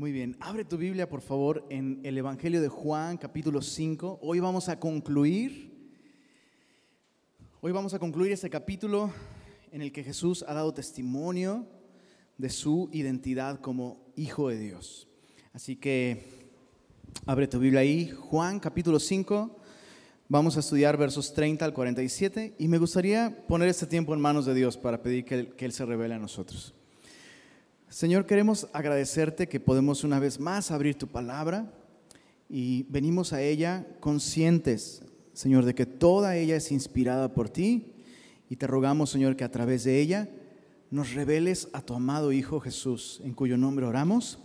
Muy bien, abre tu Biblia por favor en el Evangelio de Juan capítulo 5. Hoy vamos a concluir, hoy vamos a concluir este capítulo en el que Jesús ha dado testimonio de su identidad como Hijo de Dios. Así que abre tu Biblia ahí, Juan capítulo 5. Vamos a estudiar versos 30 al 47 y me gustaría poner este tiempo en manos de Dios para pedir que que él se revele a nosotros. Señor, queremos agradecerte que podemos una vez más abrir tu palabra y venimos a ella conscientes, Señor, de que toda ella es inspirada por ti y te rogamos, Señor, que a través de ella nos reveles a tu amado Hijo Jesús, en cuyo nombre oramos.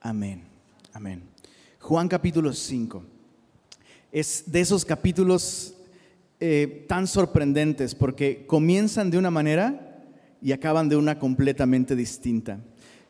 Amén. Amén. Juan capítulo 5. Es de esos capítulos eh, tan sorprendentes porque comienzan de una manera y acaban de una completamente distinta.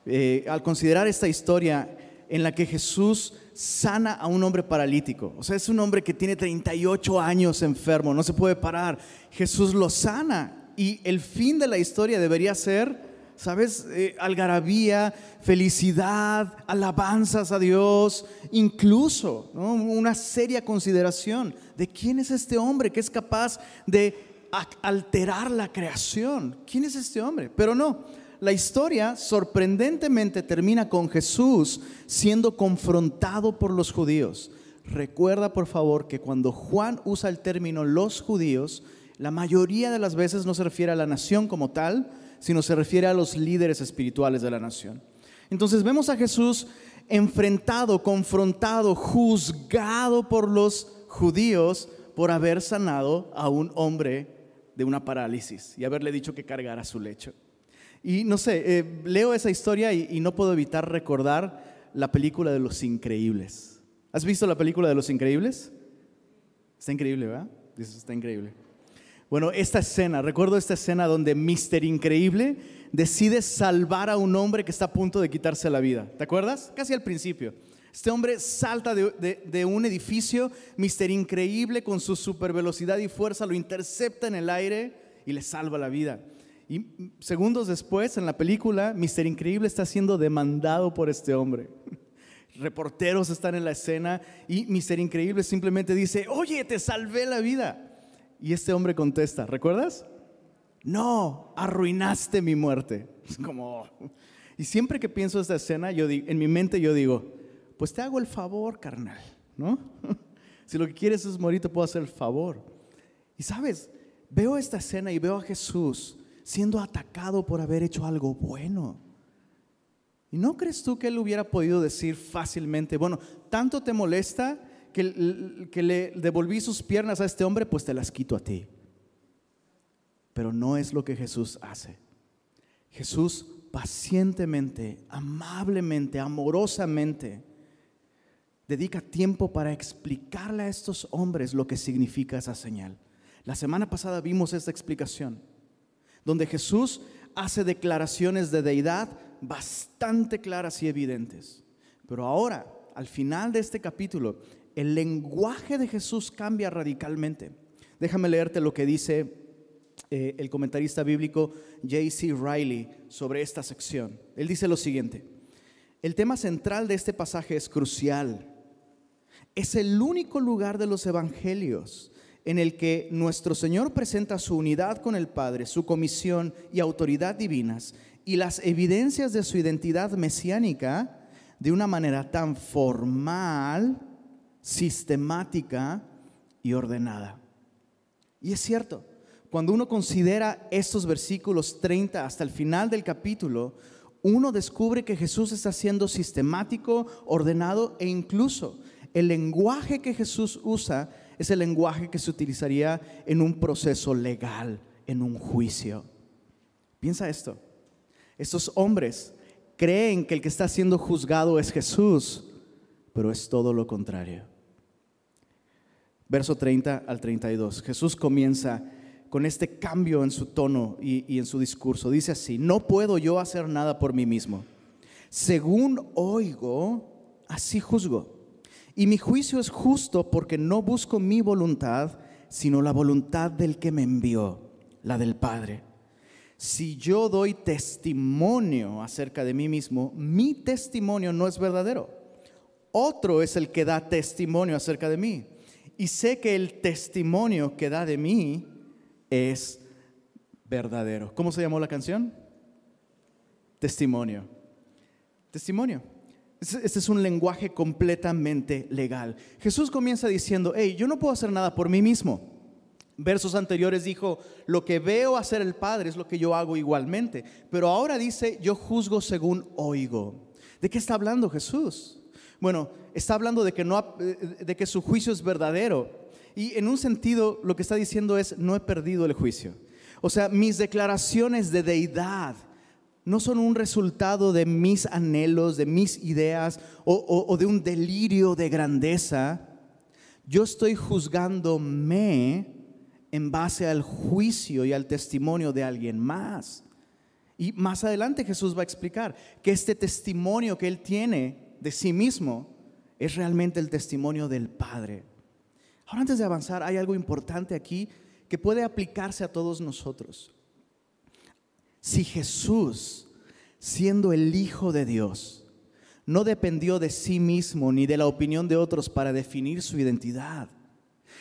Eh, al considerar esta historia en la que Jesús sana a un hombre paralítico, o sea, es un hombre que tiene 38 años enfermo, no se puede parar, Jesús lo sana y el fin de la historia debería ser, ¿sabes? Eh, algarabía, felicidad, alabanzas a Dios, incluso una seria consideración de quién es este hombre que es capaz de alterar la creación. ¿Quién es este hombre? Pero no, la historia sorprendentemente termina con Jesús siendo confrontado por los judíos. Recuerda por favor que cuando Juan usa el término los judíos, la mayoría de las veces no se refiere a la nación como tal, sino se refiere a los líderes espirituales de la nación. Entonces vemos a Jesús enfrentado, confrontado, juzgado por los judíos por haber sanado a un hombre de una parálisis y haberle dicho que cargara su lecho. Y no sé, eh, leo esa historia y, no puedo evitar recordar la película de Los Increíbles. ¿Has visto la película de Los Increíbles? Está increíble, ¿verdad? Dices, está increíble. Bueno, esta escena, recuerdo esta escena donde Mr. Increíble decide salvar a un hombre que está a punto de quitarse la vida. ¿Te acuerdas? Casi al principio. Este hombre salta de, un edificio, Mister Increíble, con su super velocidad y fuerza, lo intercepta en el aire y le salva la vida. Y segundos después, en la película, Mister Increíble está siendo demandado por este hombre. Reporteros están en la escena y Mister Increíble simplemente dice, oye, te salvé la vida. Y este hombre contesta, ¿recuerdas? No, arruinaste mi muerte. Es como... Y siempre que pienso esta escena, yo en mi mente yo digo, pues te hago el favor, carnal, ¿no? si lo que quieres es morir, te puedo hacer el favor. Y sabes, veo esta escena y veo a Jesús siendo atacado por haber hecho algo bueno. ¿Y no crees tú que él hubiera podido decir fácilmente, bueno, tanto te molesta que, que le devolví sus piernas a este hombre, pues te las quito a ti? Pero no es lo que Jesús hace. Jesús pacientemente, amablemente, amorosamente, dedica tiempo para explicarle a estos hombres lo que significa esa señal. La semana pasada vimos esta explicación, donde Jesús hace declaraciones de deidad bastante claras y evidentes. Pero ahora, al final de este capítulo, el lenguaje de Jesús cambia radicalmente. Déjame leerte lo que dice eh, el comentarista bíblico J.C. Riley sobre esta sección. Él dice lo siguiente, el tema central de este pasaje es crucial es el único lugar de los evangelios en el que nuestro Señor presenta su unidad con el Padre, su comisión y autoridad divinas y las evidencias de su identidad mesiánica de una manera tan formal, sistemática y ordenada. Y es cierto, cuando uno considera estos versículos 30 hasta el final del capítulo, uno descubre que Jesús está siendo sistemático, ordenado e incluso el lenguaje que Jesús usa es el lenguaje que se utilizaría en un proceso legal, en un juicio. Piensa esto. Estos hombres creen que el que está siendo juzgado es Jesús, pero es todo lo contrario. Verso 30 al 32. Jesús comienza con este cambio en su tono y, y, en su discurso. Dice así, no puedo yo hacer nada por mí mismo. Según oigo, así juzgo. Y mi juicio es justo porque no busco mi voluntad, sino la voluntad del que me envió, la del Padre. Si yo doy testimonio acerca de mí mismo, mi testimonio no es verdadero. Otro es el que da testimonio acerca de mí. Y sé que el testimonio que da de mí es verdadero. ¿Cómo se llamó la canción? Testimonio. Testimonio. Este es un lenguaje completamente legal. Jesús comienza diciendo, hey, yo no puedo hacer nada por mí mismo. Versos anteriores dijo, lo que veo hacer el Padre es lo que yo hago igualmente. Pero ahora dice, yo juzgo según oigo. ¿De qué está hablando Jesús? Bueno, está hablando de que, no, de que su juicio es verdadero. Y en un sentido lo que está diciendo es, no he perdido el juicio. O sea, mis declaraciones de deidad no son un resultado de mis anhelos, de mis ideas o, de un delirio de grandeza. Yo estoy juzgándome en base al juicio y al testimonio de alguien más. Y más adelante Jesús va a explicar que este testimonio que él tiene de sí mismo es realmente el testimonio del Padre. Ahora antes de avanzar, hay algo importante aquí que puede aplicarse a todos nosotros. Si Jesús, siendo el Hijo de Dios, no dependió de sí mismo ni de la opinión de otros para definir su identidad,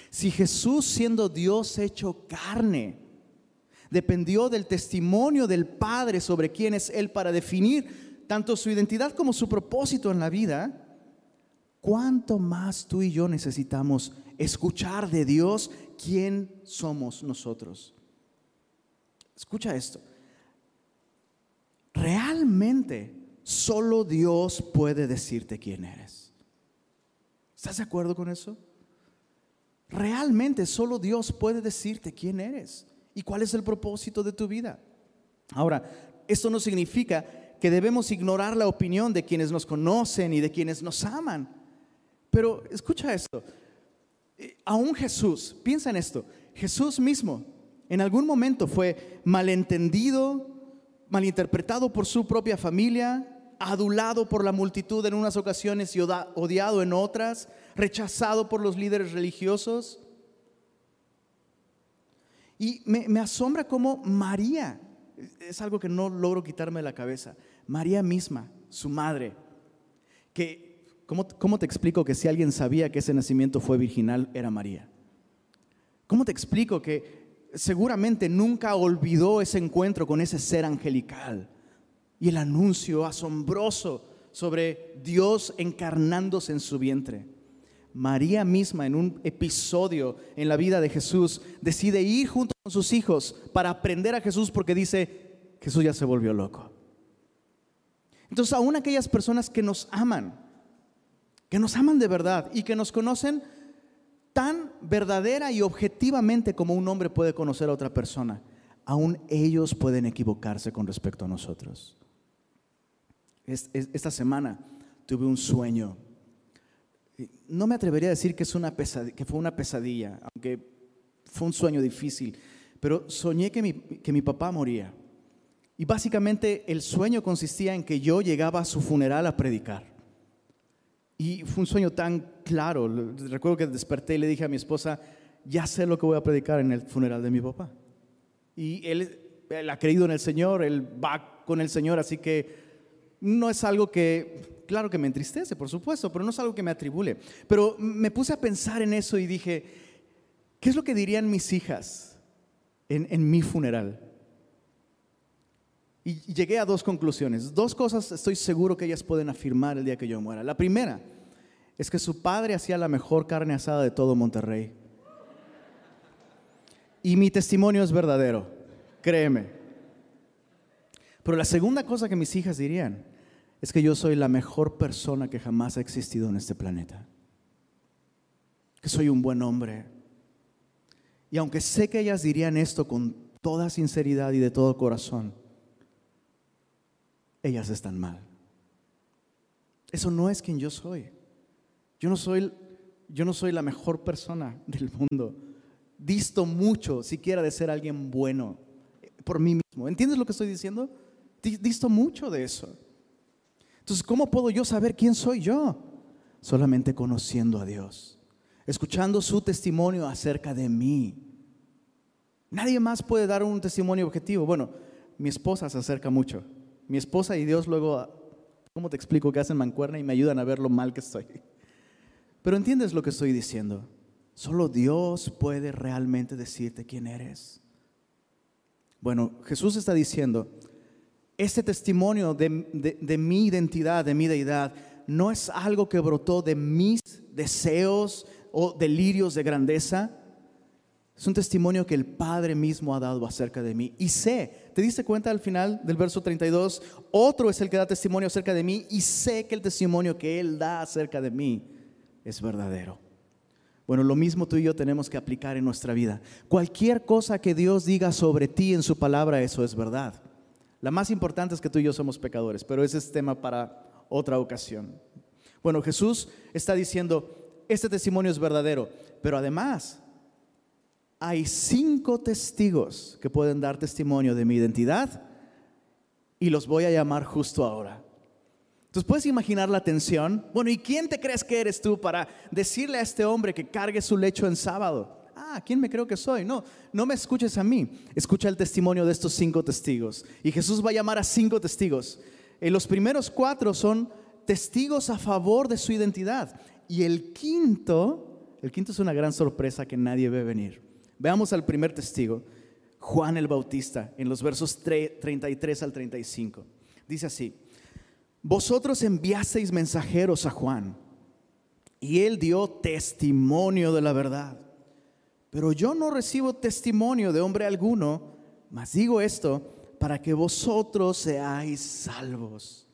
si Jesús, siendo Dios hecho carne, dependió del testimonio del Padre sobre quién es Él para definir tanto su identidad como su propósito en la vida, ¿cuánto más tú y yo necesitamos escuchar de Dios quién somos nosotros? Escucha esto realmente solo Dios puede decirte quién eres. ¿Estás de acuerdo con eso? Realmente solo Dios puede decirte quién eres y cuál es el propósito de tu vida. Ahora, esto no significa que debemos ignorar la opinión de quienes nos conocen y de quienes nos aman. Pero escucha esto, eh, aún Jesús, piensa en esto, Jesús mismo en algún momento fue malentendido, malinterpretado por su propia familia, adulado por la multitud en unas ocasiones y odiado en otras, rechazado por los líderes religiosos. Y me, asombra cómo María, es algo que no logro quitarme de la cabeza, María misma, su madre, que, ¿cómo, ¿cómo te explico que si alguien sabía que ese nacimiento fue virginal, era María? ¿Cómo te explico que seguramente nunca olvidó ese encuentro con ese ser angelical y el anuncio asombroso sobre Dios encarnándose en su vientre. María misma en un episodio en la vida de Jesús decide ir junto con sus hijos para aprender a Jesús porque dice, Jesús ya se volvió loco. Entonces aún aquellas personas que nos aman, que nos aman de verdad y que nos conocen tan verdadera y objetivamente como un hombre puede conocer a otra persona, aún ellos pueden equivocarse con respecto a nosotros. Esta semana tuve un sueño. No me atrevería a decir que, fue una pesadilla, aunque fue un sueño difícil, pero soñé que mi, que mi papá moría. Y básicamente el sueño consistía en que yo llegaba a su funeral a predicar. Y fue un sueño tan claro. Recuerdo que desperté y le dije a mi esposa, ya sé lo que voy a predicar en el funeral de mi papá. Y él, ha creído en el Señor, él va con el Señor, así que no es algo que, claro que me entristece, por supuesto, pero no es algo que me atribule. Pero me puse a pensar en eso y dije, ¿qué es lo que dirían mis hijas en, en mi funeral? Y llegué a dos conclusiones. Dos cosas estoy seguro que ellas pueden afirmar el día que yo muera. La primera es que su padre hacía la mejor carne asada de todo Monterrey. Y mi testimonio es verdadero, créeme. Pero la segunda cosa que mis hijas dirían es que yo soy la mejor persona que jamás ha existido en este planeta. Que soy un buen hombre. Y aunque sé que ellas dirían esto con toda sinceridad y de todo corazón, ellas están mal. Eso no es quien yo soy. Yo no soy, yo no soy la mejor persona del mundo. Disto mucho siquiera de ser alguien bueno por mí mismo. ¿Entiendes lo que estoy diciendo? Disto mucho de eso. Entonces, ¿cómo puedo yo saber quién soy yo? Solamente conociendo a Dios, escuchando su testimonio acerca de mí. Nadie más puede dar un testimonio objetivo. Bueno, mi esposa se acerca mucho. Mi esposa y Dios luego, ¿cómo te explico que hacen mancuerna y me ayudan a ver lo mal que estoy? Pero entiendes lo que estoy diciendo. Solo Dios puede realmente decirte quién eres. Bueno, Jesús está diciendo, este testimonio de, de, mi identidad, de mi deidad, no es algo que brotó de mis deseos o delirios de grandeza. Es un testimonio que el Padre mismo ha dado acerca de mí. Y sé, ¿te diste cuenta al final del verso 32? Otro es el que da testimonio acerca de mí y sé que el testimonio que Él da acerca de mí es verdadero. Bueno, lo mismo tú y yo tenemos que aplicar en nuestra vida. Cualquier cosa que Dios diga sobre ti en su palabra, eso es verdad. La más importante es que tú y yo somos pecadores, pero ese es tema para otra ocasión. Bueno, Jesús está diciendo, este testimonio es verdadero, pero además hay cinco testigos que pueden dar testimonio de mi identidad y los voy a llamar justo ahora. Entonces puedes imaginar la tensión. Bueno, ¿y quién te crees que eres tú para decirle a este hombre que cargue su lecho en sábado? Ah, ¿quién me creo que soy? No, no me escuches a mí. Escucha el testimonio de estos cinco testigos. Y Jesús va a llamar a cinco testigos. En los primeros cuatro son testigos a favor de su identidad. Y el quinto, el quinto es una gran sorpresa que nadie ve venir. Veamos al primer testigo, Juan el Bautista, en los versos 33 al 35. Dice así, vosotros enviasteis mensajeros a Juan y él dio testimonio de la verdad. Pero yo no recibo testimonio de hombre alguno, mas digo esto para que vosotros seáis salvos.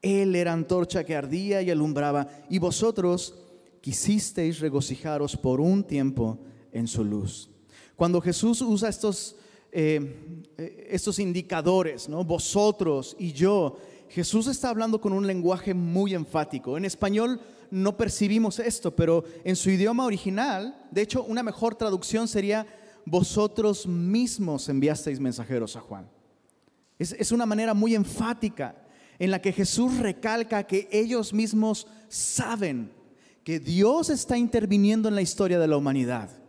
Él era antorcha que ardía y alumbraba, y vosotros quisisteis regocijaros por un tiempo en su luz. Cuando Jesús usa estos, eh, eh, estos indicadores, ¿no? vosotros y yo, Jesús está hablando con un lenguaje muy enfático. En español no percibimos esto, pero en su idioma original, de hecho, una mejor traducción sería, vosotros mismos enviasteis mensajeros a Juan. Es, es una manera muy enfática en la que Jesús recalca que ellos mismos saben que Dios está interviniendo en la historia de la humanidad.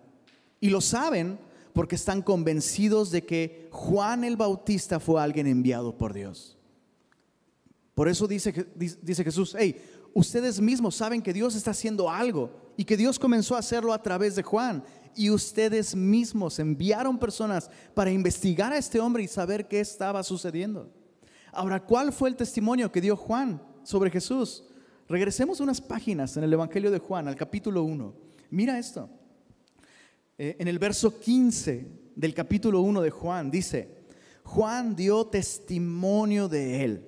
Y lo saben porque están convencidos de que Juan el Bautista fue alguien enviado por Dios. Por eso dice, dice Jesús, hey, ustedes mismos saben que Dios está haciendo algo y que Dios comenzó a hacerlo a través de Juan. Y ustedes mismos enviaron personas para investigar a este hombre y saber qué estaba sucediendo. Ahora, ¿cuál fue el testimonio que dio Juan sobre Jesús? Regresemos unas páginas en el Evangelio de Juan, al capítulo 1. Mira esto. Eh, en el verso 15 del capítulo 1 de Juan dice, Juan dio testimonio de él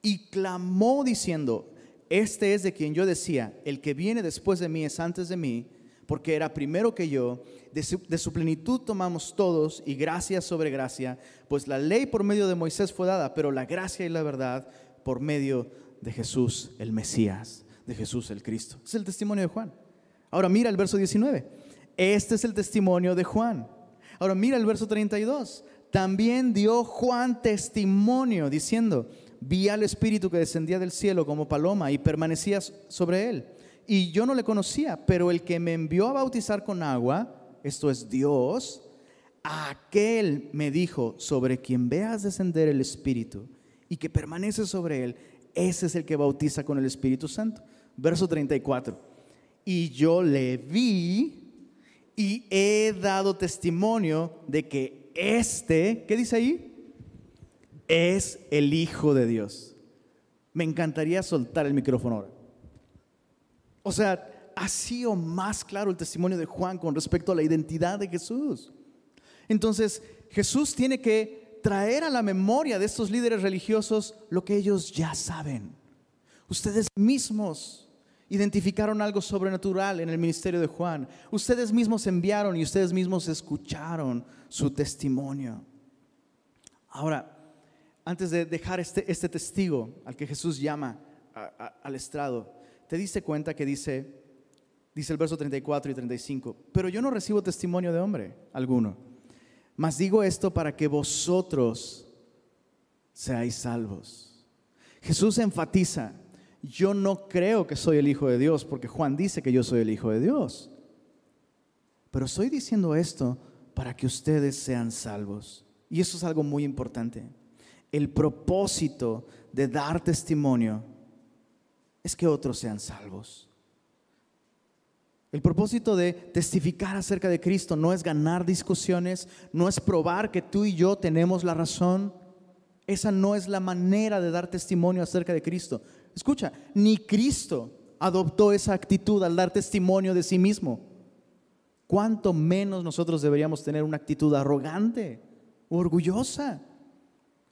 y clamó diciendo, este es de quien yo decía, el que viene después de mí es antes de mí, porque era primero que yo. De su, plenitud tomamos todos y gracia sobre gracia, pues la ley por medio de Moisés fue dada, pero la gracia y la verdad por medio de Jesús el Mesías, de Jesús el Cristo. Es el testimonio de Juan. Ahora mira el verso 19. Este es el testimonio de Juan. Ahora mira el verso 32. También dio Juan testimonio diciendo, vi al Espíritu que descendía del cielo como paloma y permanecía sobre él. Y yo no le conocía, pero el que me envió a bautizar con agua, esto es Dios, aquel me dijo, sobre quien veas descender el Espíritu y que permanece sobre él, ese es el que bautiza con el Espíritu Santo. Verso 34. Y yo le vi y he dado testimonio de que este, ¿qué dice ahí? es el Hijo de Dios. Me encantaría soltar el micrófono ahora. O sea, ha sido más claro el testimonio de Juan con respecto a la identidad de Jesús. Entonces, Jesús tiene que traer a la memoria de estos líderes religiosos lo que ellos ya saben. Ustedes mismos identificaron algo sobrenatural en el ministerio de Juan. Ustedes mismos enviaron y ustedes mismos escucharon su testimonio. Ahora, antes de dejar este, este testigo al que Jesús llama al estrado, te diste cuenta que dice, dice el verso 34 y 35, pero yo no recibo testimonio de hombre alguno, mas digo esto para que vosotros seáis salvos. Jesús enfatiza, yo no creo que soy el Hijo de Dios, porque Juan dice que yo soy el Hijo de Dios, pero estoy diciendo esto para que ustedes sean salvos. Y eso es algo muy importante. El propósito de dar testimonio es que otros sean salvos. El propósito de testificar acerca de Cristo no es ganar discusiones, no es probar que tú y yo tenemos la razón. Esa no es la manera de dar testimonio acerca de Cristo. Escucha, ni Cristo adoptó esa actitud al dar testimonio de sí mismo. ¿Cuánto menos nosotros deberíamos tener una actitud arrogante, orgullosa?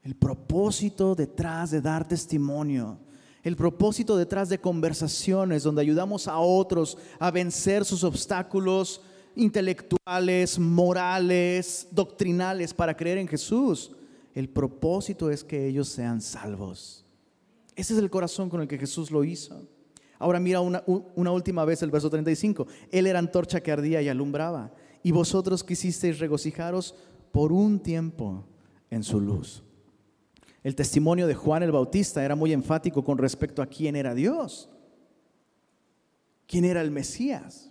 El propósito detrás de dar testimonio el propósito detrás de conversaciones donde ayudamos a otros a vencer sus obstáculos intelectuales, morales, doctrinales para creer en Jesús. El propósito es que ellos sean salvos. Ese es el corazón con el que Jesús lo hizo. Ahora mira una, una última vez el verso 35. Él era antorcha que ardía y alumbraba. Y vosotros quisisteis regocijaros por un tiempo en su luz. El testimonio de Juan el Bautista era muy enfático con respecto a quién era Dios, quién era el Mesías.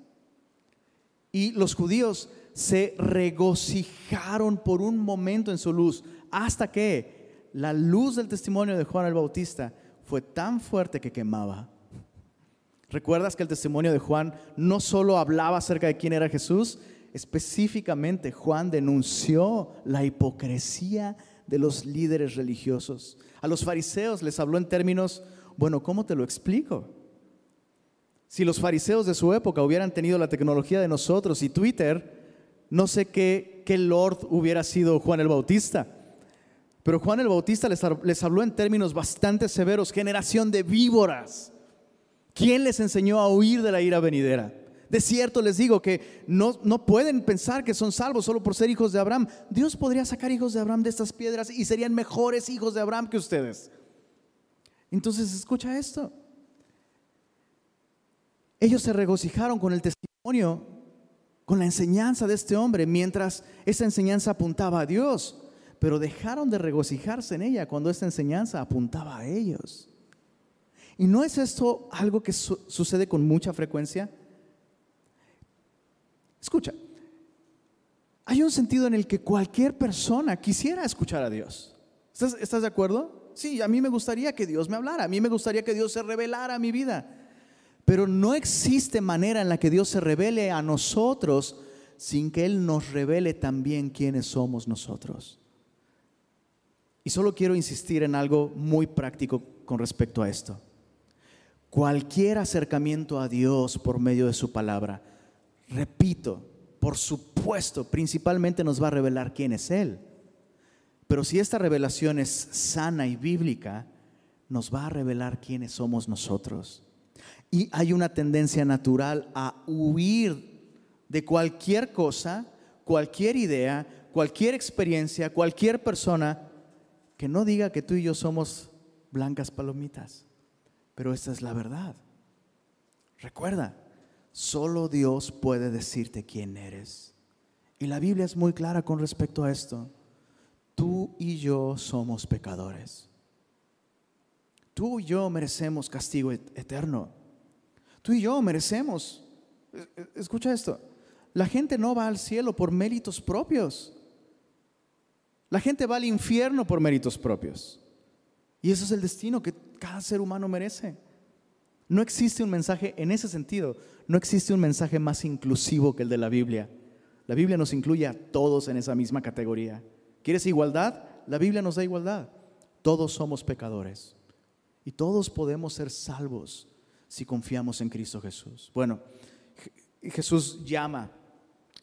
Y los judíos se regocijaron por un momento en su luz, hasta que la luz del testimonio de Juan el Bautista fue tan fuerte que quemaba. ¿Recuerdas que el testimonio de Juan no solo hablaba acerca de quién era Jesús? Específicamente Juan denunció la hipocresía de los líderes religiosos. A los fariseos les habló en términos, bueno, ¿cómo te lo explico? Si los fariseos de su época hubieran tenido la tecnología de nosotros y Twitter, no sé qué, qué Lord hubiera sido Juan el Bautista. Pero Juan el Bautista les, habló en términos bastante severos, generación de víboras. ¿Quién les enseñó a huir de la ira venidera? De cierto les digo que no, no pueden pensar que son salvos solo por ser hijos de Abraham. Dios podría sacar hijos de Abraham de estas piedras y serían mejores hijos de Abraham que ustedes. Entonces escucha esto. Ellos se regocijaron con el testimonio, con la enseñanza de este hombre, mientras esa enseñanza apuntaba a Dios, pero dejaron de regocijarse en ella cuando esta enseñanza apuntaba a ellos. ¿Y no es esto algo que sucede con mucha frecuencia? Escucha, hay un sentido en el que cualquier persona quisiera escuchar a Dios. ¿Estás, de acuerdo? Sí, a mí me gustaría que Dios me hablara, a mí me gustaría que Dios se revelara a mi vida. Pero no existe manera en la que Dios se revele a nosotros sin que Él nos revele también quiénes somos nosotros. Y solo quiero insistir en algo muy práctico con respecto a esto. Cualquier acercamiento a Dios por medio de su palabra repito, por supuesto, principalmente nos va a revelar quién es Él. Pero si esta revelación es sana y bíblica, nos va a revelar quiénes somos nosotros. Y hay una tendencia natural a huir de cualquier cosa, cualquier idea, cualquier experiencia, cualquier persona que no diga que tú y yo somos blancas palomitas. Pero esta es la verdad. Recuerda, Solo Dios puede decirte quién eres. Y la Biblia es muy clara con respecto a esto. Tú y yo somos pecadores. Tú y yo merecemos castigo eterno. Tú y yo merecemos. Escucha esto. La gente no va al cielo por méritos propios. La gente va al infierno por méritos propios. Y eso es el destino que cada ser humano merece. No existe un mensaje en ese sentido, no existe un mensaje más inclusivo que el de la Biblia. La Biblia nos incluye a todos en esa misma categoría. ¿Quieres igualdad? La Biblia nos da igualdad. Todos somos pecadores y todos podemos ser salvos si confiamos en Cristo Jesús. Bueno, Jesús llama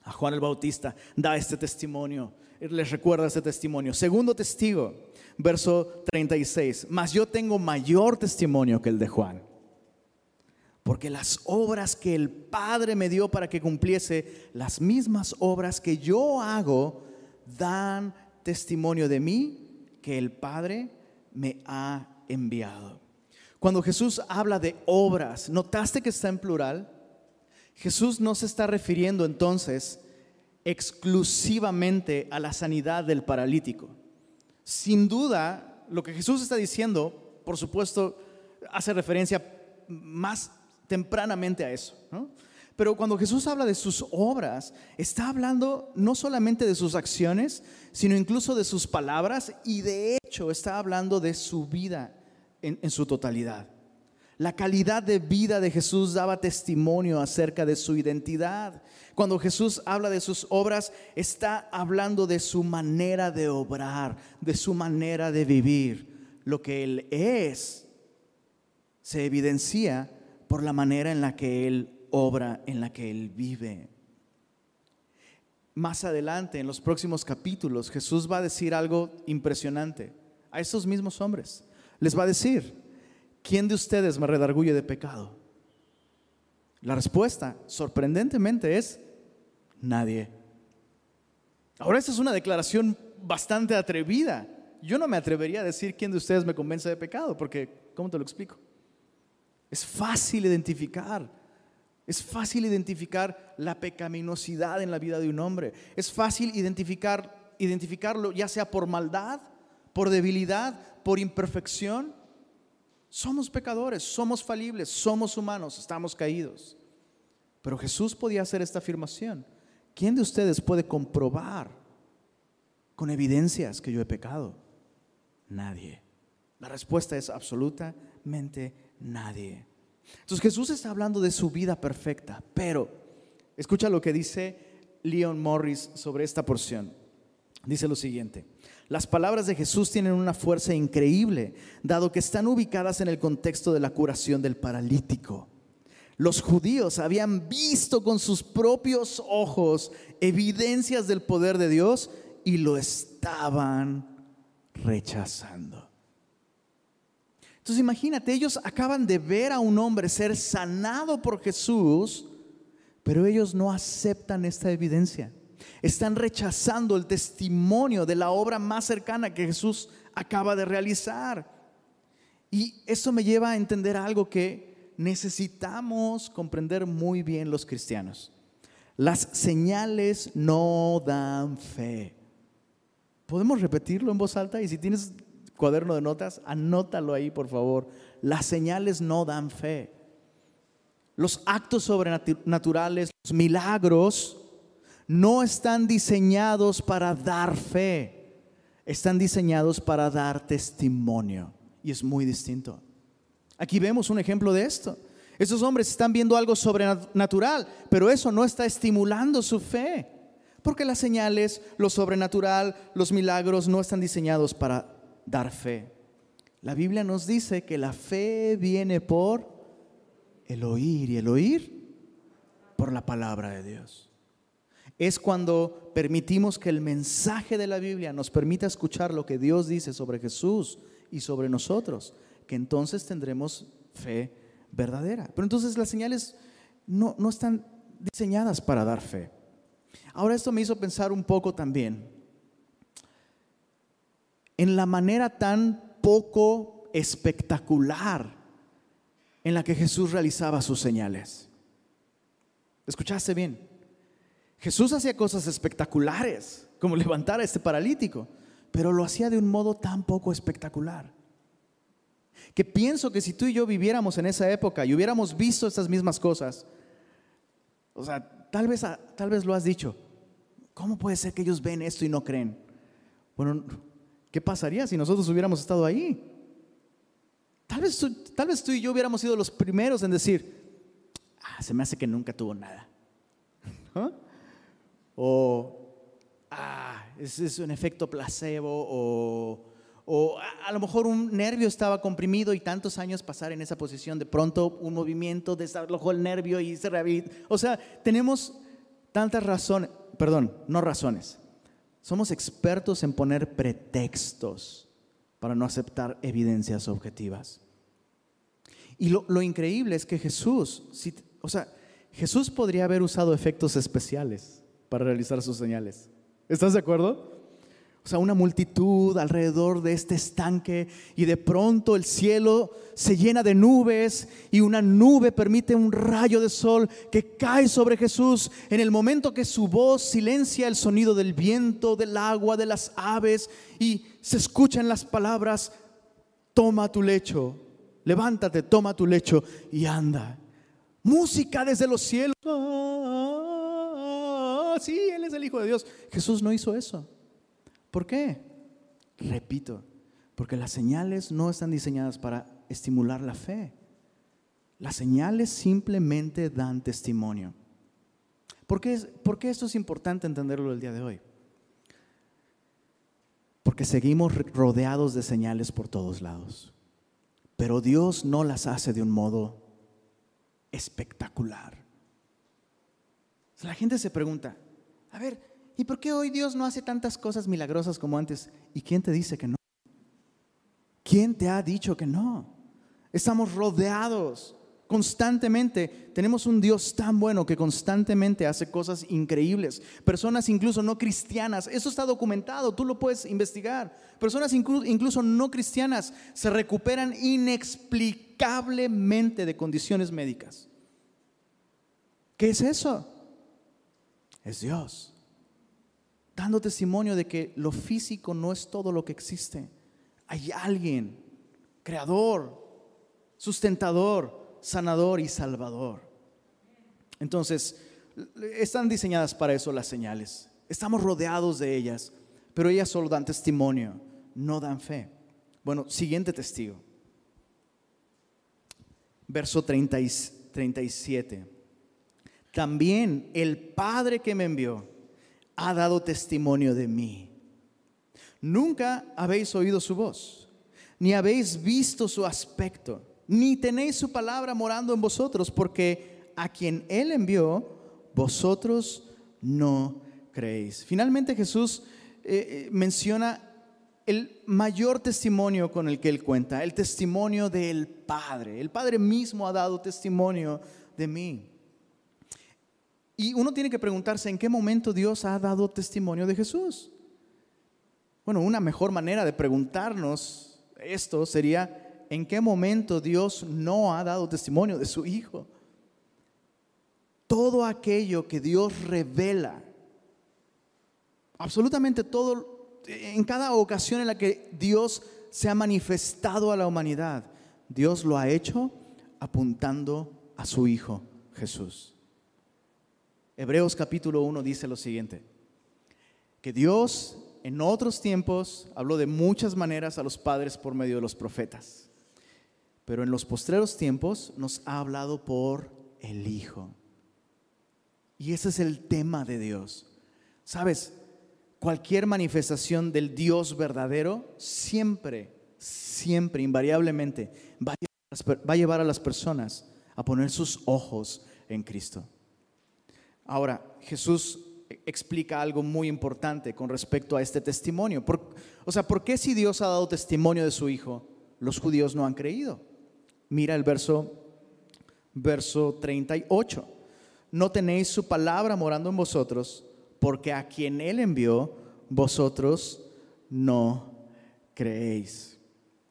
a Juan el Bautista, da este testimonio, les recuerda este testimonio. Segundo testigo, verso 36, mas yo tengo mayor testimonio que el de Juan porque las obras que el Padre me dio para que cumpliese, las mismas obras que yo hago, dan testimonio de mí que el Padre me ha enviado. Cuando Jesús habla de obras, ¿notaste que está en plural? Jesús no se está refiriendo entonces exclusivamente a la sanidad del paralítico. Sin duda, lo que Jesús está diciendo, por supuesto, hace referencia más tempranamente a eso. Pero cuando Jesús habla de sus obras, está hablando no solamente de sus acciones, sino incluso de sus palabras y de hecho está hablando de su vida en, su totalidad. La calidad de vida de Jesús daba testimonio acerca de su identidad. Cuando Jesús habla de sus obras, está hablando de su manera de obrar, de su manera de vivir. Lo que Él es se evidencia por la manera en la que Él obra, en la que Él vive. Más adelante, en los próximos capítulos, Jesús va a decir algo impresionante a esos mismos hombres. Les va a decir, ¿quién de ustedes me redarguye de pecado? La respuesta, sorprendentemente, es nadie. Ahora, esta es una declaración bastante atrevida. Yo no me atrevería a decir quién de ustedes me convence de pecado, porque, ¿cómo te lo explico? Es fácil identificar. Es fácil identificar la pecaminosidad en la vida de un hombre. Es fácil identificar, identificarlo ya sea por maldad, por debilidad, por imperfección. Somos pecadores, somos falibles, somos humanos, estamos caídos. Pero Jesús podía hacer esta afirmación. ¿Quién de ustedes puede comprobar con evidencias que yo he pecado? Nadie. La respuesta es absolutamente nadie. Entonces Jesús está hablando de su vida perfecta, pero escucha lo que dice Leon Morris sobre esta porción. Dice lo siguiente, las palabras de Jesús tienen una fuerza increíble, dado que están ubicadas en el contexto de la curación del paralítico. Los judíos habían visto con sus propios ojos evidencias del poder de Dios y lo estaban rechazando. Entonces imagínate, ellos acaban de ver a un hombre ser sanado por Jesús, pero ellos no aceptan esta evidencia. Están rechazando el testimonio de la obra más cercana que Jesús acaba de realizar. Y eso me lleva a entender algo que necesitamos comprender muy bien los cristianos. Las señales no dan fe. ¿Podemos repetirlo en voz alta? Y si tienes cuaderno de notas, anótalo ahí, por favor. Las señales no dan fe. Los actos sobrenaturales, los milagros, no están diseñados para dar fe, están diseñados para dar testimonio. Y es muy distinto. Aquí vemos un ejemplo de esto. Esos hombres están viendo algo sobrenatural, pero eso no está estimulando su fe. Porque las señales, lo sobrenatural, los milagros no están diseñados para dar fe. La Biblia nos dice que la fe viene por el oír y el oír por la palabra de Dios. Es cuando permitimos que el mensaje de la Biblia nos permita escuchar lo que Dios dice sobre Jesús y sobre nosotros que entonces tendremos fe verdadera. Pero entonces las señales no, no están diseñadas para dar fe. Ahora esto me hizo pensar un poco también en la manera tan poco espectacular en la que Jesús realizaba sus señales. ¿Escuchaste bien? Jesús hacía cosas espectaculares, como levantar a este paralítico, pero lo hacía de un modo tan poco espectacular que pienso que si tú y yo viviéramos en esa época y hubiéramos visto estas mismas cosas, o sea, tal vez, tal vez lo has dicho, ¿cómo puede ser que ellos ven esto y no creen? Bueno, ¿qué pasaría si nosotros hubiéramos estado ahí? Tal vez, tú y yo hubiéramos sido los primeros en decir, ah, se me hace que nunca tuvo nada. O, ah, es, es un efecto placebo, o o a, lo mejor un nervio estaba comprimido y tantos años pasar en esa posición, de pronto un movimiento desalojó el nervio y se rehabilitó. O sea, tenemos tantas razones, perdón, no razones. Somos expertos en poner pretextos para no aceptar evidencias objetivas. Y lo, lo increíble es que Jesús, o sea, Jesús podría haber usado efectos especiales para realizar sus señales. ¿Estás de acuerdo? o sea, una multitud alrededor de este estanque y de pronto el cielo se llena de nubes y una nube permite un rayo de sol que cae sobre Jesús en el momento que su voz silencia el sonido del viento, del agua, de las aves y se escuchan las palabras, toma tu lecho, levántate, toma tu lecho y anda. música desde los cielos. Sí, Él es el Hijo de Dios. Jesús no hizo eso. ¿Por qué? Repito, porque las señales no están diseñadas para estimular la fe. Las señales simplemente dan testimonio. ¿Por qué, ¿Por qué, esto es importante entenderlo el día de hoy? Porque seguimos rodeados de señales por todos lados. Pero Dios no las hace de un modo espectacular. La gente se pregunta, a ver, ¿y por qué hoy Dios no hace tantas cosas milagrosas como antes? ¿Y quién te dice que no? ¿Quién te ha dicho que no? Estamos rodeados constantemente. Tenemos un Dios tan bueno que constantemente hace cosas increíbles. Personas incluso no cristianas, eso está documentado, tú lo puedes investigar. Personas incluso no cristianas se recuperan inexplicablemente de condiciones médicas. ¿Qué es eso? Es Dios. Dando testimonio de que lo físico no es todo lo que existe. Hay alguien, creador, sustentador, sanador y salvador. Entonces, están diseñadas para eso las señales. Estamos rodeados de ellas, pero ellas solo dan testimonio, no dan fe. Bueno, siguiente testigo. Verso 37. También el Padre que me envió ha dado testimonio de mí. Nunca habéis oído su voz, ni habéis visto su aspecto ni tenéis su palabra morando en vosotros, porque a quien Él envió, vosotros no creéis. Finalmente Jesús eh, eh, menciona el mayor testimonio con el que Él cuenta, el testimonio del Padre. El Padre mismo ha dado testimonio de mí. Y uno tiene que preguntarse en qué momento Dios ha dado testimonio de Jesús. Bueno, una mejor manera de preguntarnos esto sería, en qué momento Dios no ha dado testimonio de su Hijo. Todo aquello que Dios revela, absolutamente todo, en cada ocasión en la que Dios se ha manifestado a la humanidad, Dios lo ha hecho apuntando a su Hijo Jesús. Hebreos capítulo 1 dice lo siguiente, que Dios en otros tiempos habló de muchas maneras a los padres por medio de los profetas pero en los postreros tiempos nos ha hablado por el Hijo. Y ese es el tema de Dios. ¿Sabes? Cualquier manifestación del Dios verdadero siempre, siempre, invariablemente, va a llevar a las personas a poner sus ojos en Cristo. Ahora, Jesús explica algo muy importante con respecto a este testimonio. o sea, ¿por qué si Dios ha dado testimonio de su Hijo, los judíos no han creído? Mira el verso, verso 38. No tenéis su palabra morando en vosotros, porque a quien Él envió, vosotros no creéis.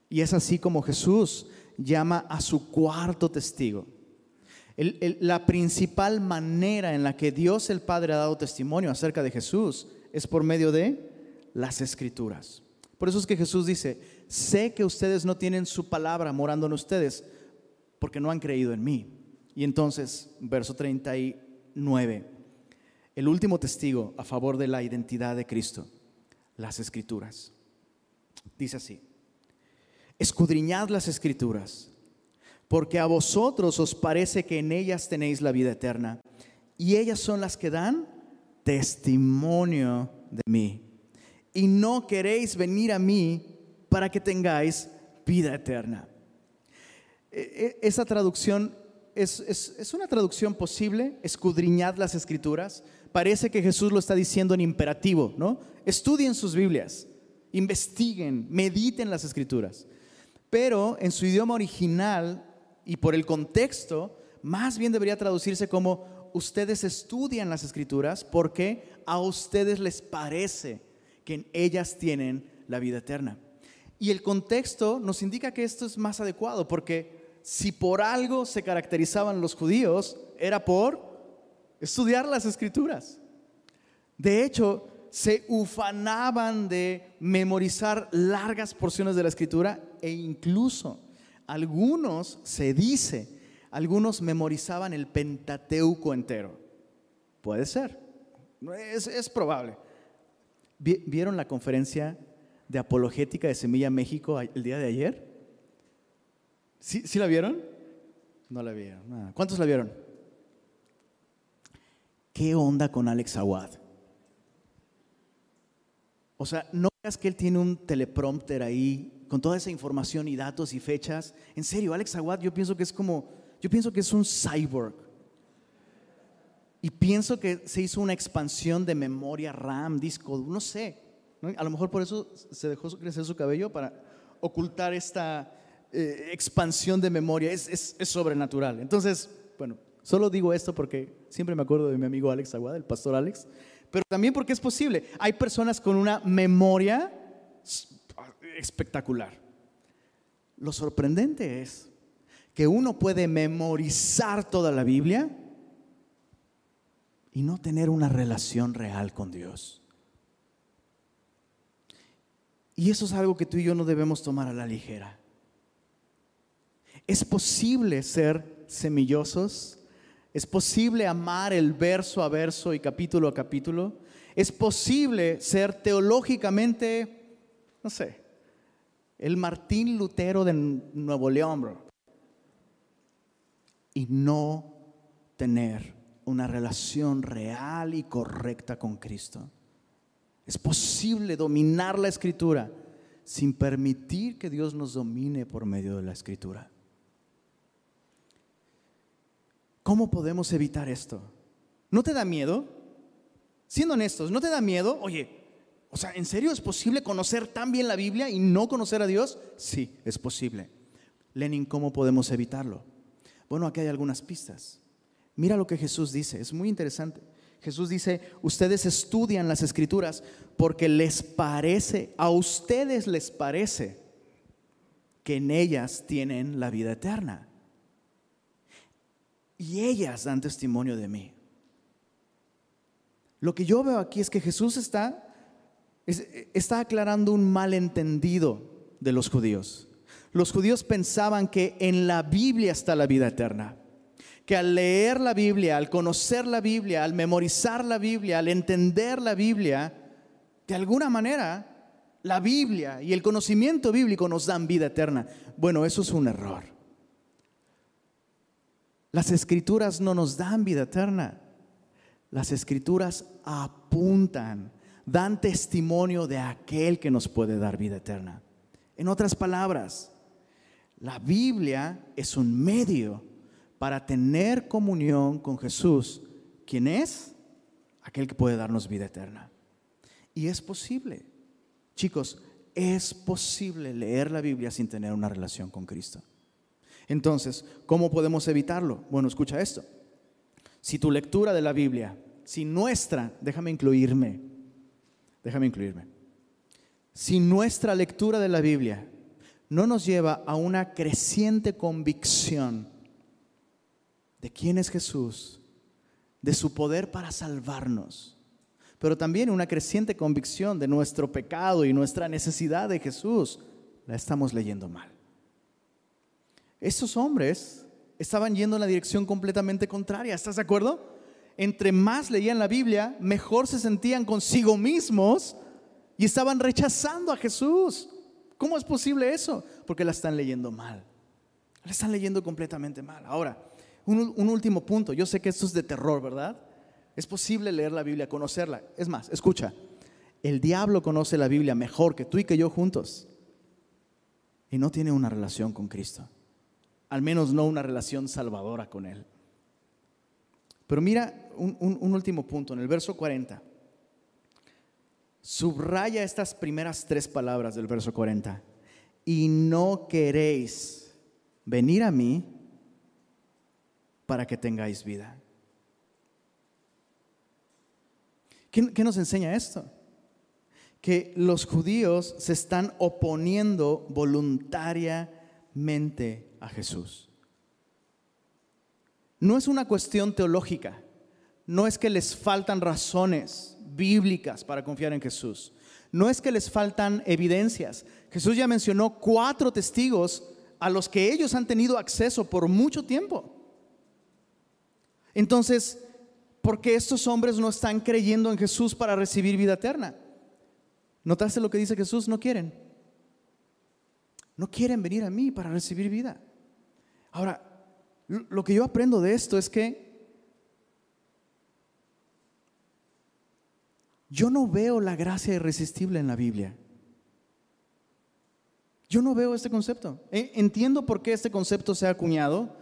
Y es así como Jesús llama a su cuarto testigo. La principal manera en la que Dios el Padre ha dado testimonio acerca de Jesús es por medio de las escrituras. Por eso es que Jesús dice, sé que ustedes no tienen su palabra morando en ustedes porque no han creído en mí. Y entonces, verso 39, el último testigo a favor de la identidad de Cristo, las escrituras. Dice así, escudriñad las escrituras, porque a vosotros os parece que en ellas tenéis la vida eterna, y ellas son las que dan testimonio de mí. Y no queréis venir a mí para que tengáis vida eterna. E, e, esa traducción es, una traducción posible, escudriñad las escrituras. Parece que Jesús lo está diciendo en imperativo, ¿no? Estudien sus Biblias, investiguen, mediten las escrituras. Pero en su idioma original y por el contexto, más bien debería traducirse como ustedes estudian las escrituras porque a ustedes les parece que en ellas tienen la vida eterna. Y el contexto nos indica que esto es más adecuado, porque si por algo se caracterizaban los judíos, era por estudiar las escrituras. De hecho, se ufanaban de memorizar largas porciones de la escritura e incluso algunos se dice algunos memorizaban el Pentateuco entero. Puede ser, es, probable. ¿Vieron la conferencia de apologética de Semilla México el día de ayer? ¿Sí, ¿sí la vieron? No la vieron. ¿Cuántos la vieron? ¿Qué onda con Alex Aguad? O sea, no creas que él tiene un teleprompter ahí con toda esa información y datos y fechas. En serio, Alex Aguad yo pienso que es como, yo pienso que es un cyborg. Y pienso que se hizo una expansión de memoria RAM, disco, no sé. A lo mejor por eso se dejó crecer su cabello para ocultar esta eh, expansión de memoria. Es, es, sobrenatural. Entonces, bueno, solo digo esto porque siempre me acuerdo de mi amigo Alex Aguad, el pastor Alex, pero también porque es posible. Hay personas con una memoria espectacular. Lo sorprendente es que uno puede memorizar toda la Biblia y no tener una relación real con Dios. Y eso es algo que tú y yo no debemos tomar a la ligera. Es posible ser semillosos, es posible amar el verso a verso y capítulo a capítulo, es posible ser teológicamente, no sé, el Martín Lutero de Nuevo León, Y no tener una relación real y correcta con Cristo. Es posible dominar la escritura sin permitir que Dios nos domine por medio de la escritura. ¿Cómo podemos evitar esto? ¿No te da miedo? Siendo honestos, ¿no te da miedo? Oye, o sea, ¿en serio es posible conocer tan bien la Biblia y no conocer a Dios? Sí, es posible. Lenin, ¿cómo podemos evitarlo? Bueno, aquí hay algunas pistas. Mira lo que Jesús dice, es muy interesante. Jesús dice, ustedes estudian las escrituras porque les parece, a ustedes les parece que en ellas tienen la vida eterna. Y ellas dan testimonio de mí. Lo que yo veo aquí es que Jesús está está aclarando un malentendido de los judíos. Los judíos pensaban que en la Biblia está la vida eterna, que al leer la Biblia, al conocer la Biblia, al memorizar la Biblia, al entender la Biblia, de alguna manera la Biblia y el conocimiento bíblico nos dan vida eterna. Bueno, eso es un error. Las escrituras no nos dan vida eterna. Las escrituras apuntan dan testimonio de aquel que nos puede dar vida eterna. En otras palabras, la Biblia es un medio para tener comunión con Jesús, quien es aquel que puede darnos vida eterna. Y es posible, chicos, es posible leer la Biblia sin tener una relación con Cristo. Entonces, ¿cómo podemos evitarlo? Bueno, escucha esto. Si tu lectura de la Biblia, si nuestra, déjame incluirme, Déjame incluirme. Si nuestra lectura de la Biblia no nos lleva a una creciente convicción de quién es Jesús, de su poder para salvarnos, pero también una creciente convicción de nuestro pecado y nuestra necesidad de Jesús, la estamos leyendo mal. Estos hombres estaban yendo en la dirección completamente contraria, ¿estás de acuerdo? Entre más leían la Biblia, mejor se sentían consigo mismos y estaban rechazando a Jesús. ¿Cómo es posible eso? Porque la están leyendo mal. La están leyendo completamente mal. Ahora, un, último punto. Yo sé que esto es de terror, ¿verdad? Es posible leer la Biblia, conocerla. Es más, escucha, el diablo conoce la Biblia mejor que tú y que yo juntos. Y no tiene una relación con Cristo. Al menos no una relación salvadora con Él. Pero mira un, último punto, en el verso 40. Subraya estas primeras tres palabras del verso 40. Y no queréis venir a mí para que tengáis vida. ¿Qué, ¿Qué, nos enseña esto? Que los judíos se están oponiendo voluntariamente a Jesús. No es una cuestión teológica, no es que les faltan razones bíblicas para confiar en Jesús, no es que les faltan evidencias. Jesús ya mencionó cuatro testigos a los que ellos han tenido acceso por mucho tiempo. Entonces, ¿por qué estos hombres no están creyendo en Jesús para recibir vida eterna? ¿Notaste lo que dice Jesús? No quieren. No quieren venir a mí para recibir vida. Ahora, lo que yo aprendo de esto es que yo no veo la gracia irresistible en la Biblia. Yo no veo este concepto. E, entiendo por qué este concepto se ha acuñado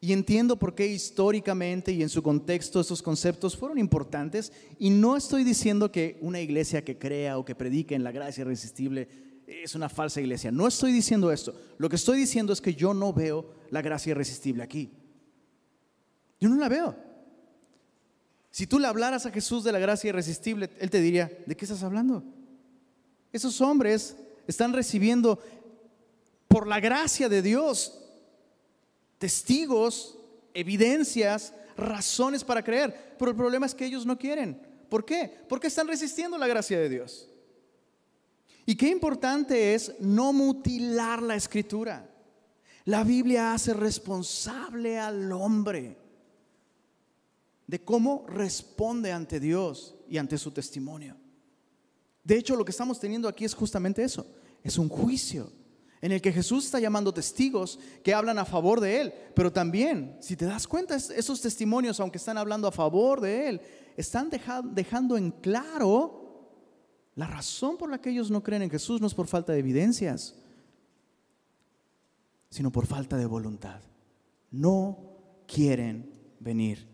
y entiendo por qué históricamente y en su contexto estos conceptos fueron importantes y no estoy diciendo que una iglesia que crea o que predique en la gracia irresistible es una falsa iglesia. No estoy diciendo esto. Lo que estoy diciendo es que yo no veo la gracia irresistible aquí. Yo no la veo. Si tú le hablaras a Jesús de la gracia irresistible, Él te diría, ¿de qué estás hablando? Esos hombres están recibiendo por la gracia de Dios testigos, evidencias, razones para creer. Pero el problema es que ellos no quieren. ¿Por qué? Porque están resistiendo la gracia de Dios. Y qué importante es no mutilar la escritura. La Biblia hace responsable al hombre de cómo responde ante Dios y ante su testimonio. De hecho, lo que estamos teniendo aquí es justamente eso. Es un juicio en el que Jesús está llamando testigos que hablan a favor de Él. Pero también, si te das cuenta, esos testimonios, aunque están hablando a favor de Él, están dejando en claro la razón por la que ellos no creen en Jesús no es por falta de evidencias, sino por falta de voluntad. No quieren venir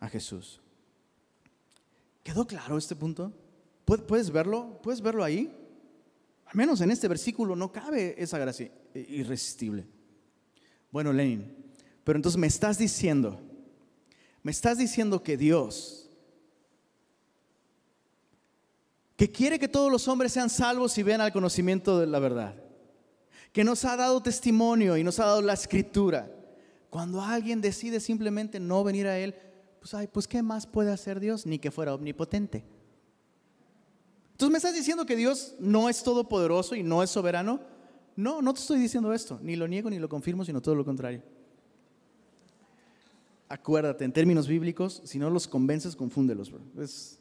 a Jesús. ¿Quedó claro este punto? ¿Puedes verlo? ¿Puedes verlo ahí? Al menos en este versículo no cabe esa gracia irresistible. Bueno, Lenin, pero entonces me estás diciendo, me estás diciendo que Dios que quiere que todos los hombres sean salvos y vean al conocimiento de la verdad, que nos ha dado testimonio y nos ha dado la escritura. Cuando alguien decide simplemente no venir a Él, pues, ay, pues ¿qué más puede hacer Dios? Ni que fuera omnipotente. Entonces me estás diciendo que Dios no es todopoderoso y no es soberano. No, no te estoy diciendo esto, ni lo niego ni lo confirmo, sino todo lo contrario. Acuérdate, en términos bíblicos, si no los convences, confúndelos. Es,